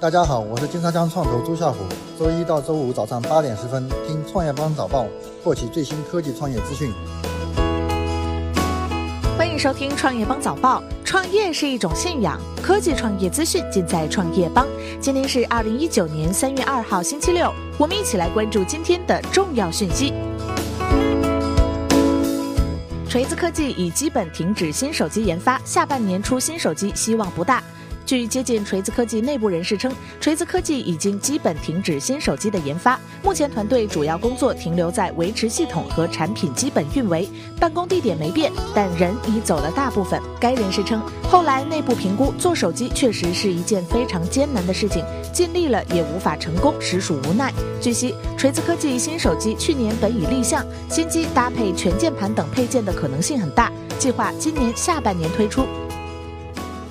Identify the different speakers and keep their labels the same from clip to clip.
Speaker 1: 大家好，我是金沙江创投朱啸虎。周一到周五早上八点十分，听创业邦早报，获取最新科技创业资讯。
Speaker 2: 欢迎收听创业邦早报。创业是一种信仰，科技创业资讯尽在创业邦。今天是二零一九年三月二号，星期六，我们一起来关注今天的重要讯息。锤子科技已基本停止新手机研发，下半年出新手机希望不大。据接近锤子科技内部人士称，锤子科技已经基本停止新手机的研发，目前团队主要工作停留在维持系统和产品基本运维，办公地点没变，但人已走了大部分。该人士称，后来内部评估做手机确实是一件非常艰难的事情，尽力了也无法成功，实属无奈。据悉，锤子科技新手机去年本已立项，新机搭配全键盘等配件的可能性很大，计划今年下半年推出。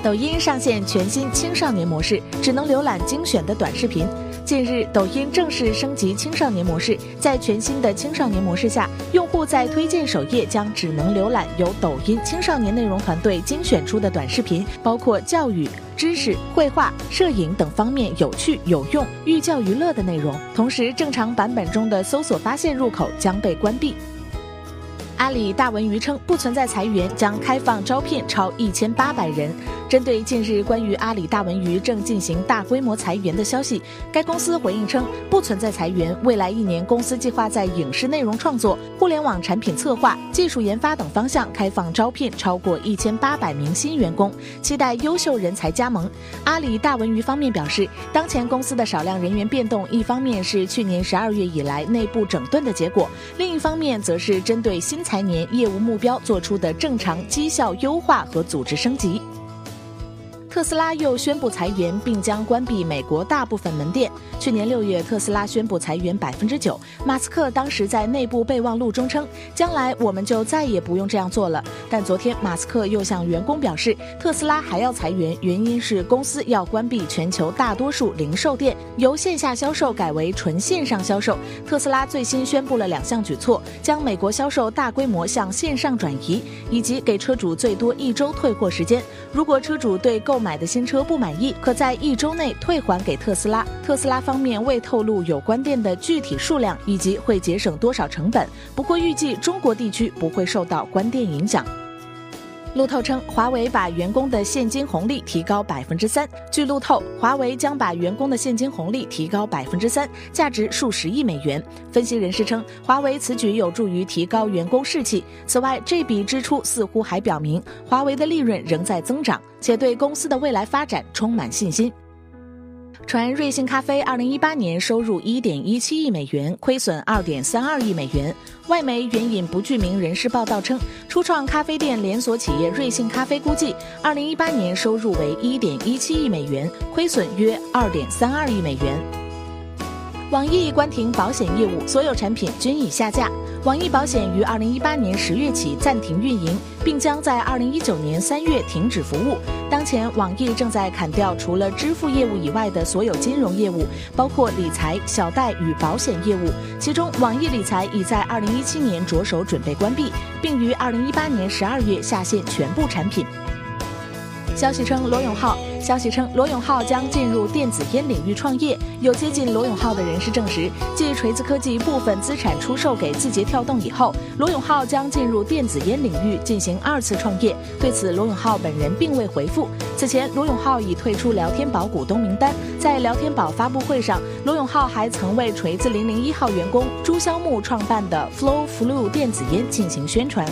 Speaker 2: 抖音上线全新青少年模式，只能浏览精选的短视频。近日，抖音正式升级青少年模式，在全新的青少年模式下，用户在推荐首页将只能浏览由抖音青少年内容团队精选出的短视频，包括教育、知识、绘画、摄影等方面有趣有用、寓教于乐的内容。同时，正常版本中的搜索发现入口将被关闭。阿里大文娱称不存在裁员，将开放招聘超一千八百人。针对近日关于阿里大文娱正进行大规模裁员的消息，该公司回应称不存在裁员。未来一年，公司计划在影视内容创作、互联网产品策划、技术研发等方向开放招聘超过一千八百名新员工，期待优秀人才加盟。阿里大文娱方面表示，当前公司的少量人员变动，一方面是去年十二月以来内部整顿的结果，另一方面则是针对新财年业务目标做出的正常绩效优化和组织升级。特斯拉又宣布裁员，并将关闭美国大部分门店。去年六月，特斯拉宣布裁员百分之九。马斯克当时在内部备忘录中称：“将来我们就再也不用这样做了。”但昨天，马斯克又向员工表示，特斯拉还要裁员，原因是公司要关闭全球大多数零售店，由线下销售改为纯线上销售。特斯拉最新宣布了两项举措：将美国销售大规模向线上转移，以及给车主最多一周退货时间。如果车主对购买的新车不满意，可在一周内退还给特斯拉。特斯拉方面未透露有关店的具体数量以及会节省多少成本，不过预计中国地区不会受到关店影响。路透称，华为把员工的现金红利提高百分之三。据路透，华为将把员工的现金红利提高百分之三，价值数十亿美元。分析人士称，华为此举有助于提高员工士气。此外，这笔支出似乎还表明华为的利润仍在增长，且对公司的未来发展充满信心。传瑞幸咖啡二零一八年收入一点一七亿美元，亏损二点三二亿美元。外媒援引不具名人士报道称，初创咖啡店连锁企业瑞幸咖啡估计，二零一八年收入为一点一七亿美元，亏损约二点三二亿美元。网易关停保险业务，所有产品均已下架。网易保险于二零一八年十月起暂停运营，并将在二零一九年三月停止服务。当前，网易正在砍掉除了支付业务以外的所有金融业务，包括理财、小贷与保险业务。其中，网易理财已在二零一七年着手准备关闭，并于二零一八年十二月下线全部产品。消息称，罗永浩。消息称，罗永浩将进入电子烟领域创业。有接近罗永浩的人士证实，继锤子科技部分资产出售给字节跳动以后，罗永浩将进入电子烟领域进行二次创业。对此，罗永浩本人并未回复。此前，罗永浩已退出聊天宝股东名单。在聊天宝发布会上，罗永浩还曾为锤子零零一号员工朱肖木创办的 Flow Flu 电子烟进行宣传。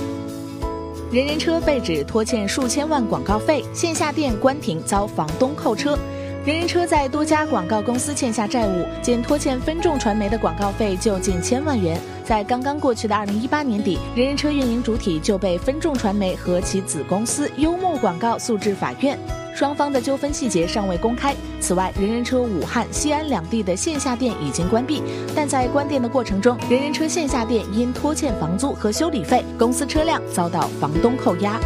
Speaker 2: 人人车被指拖欠数千万广告费，线下店关停遭房东扣车。人人车在多家广告公司欠下债务，仅拖欠分众传媒的广告费就近千万元。在刚刚过去的二零一八年底，人人车运营主体就被分众传媒和其子公司优木广告诉至法院。双方的纠纷细节尚未公开。此外，人人车武汉、西安两地的线下店已经关闭，但在关店的过程中，人人车线下店因拖欠房租和修理费，公司车辆遭到房东扣押。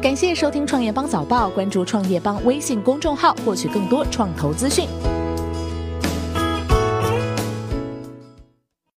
Speaker 2: 感谢收听创业邦早报，关注创业邦微信公众号，获取更多创投资讯。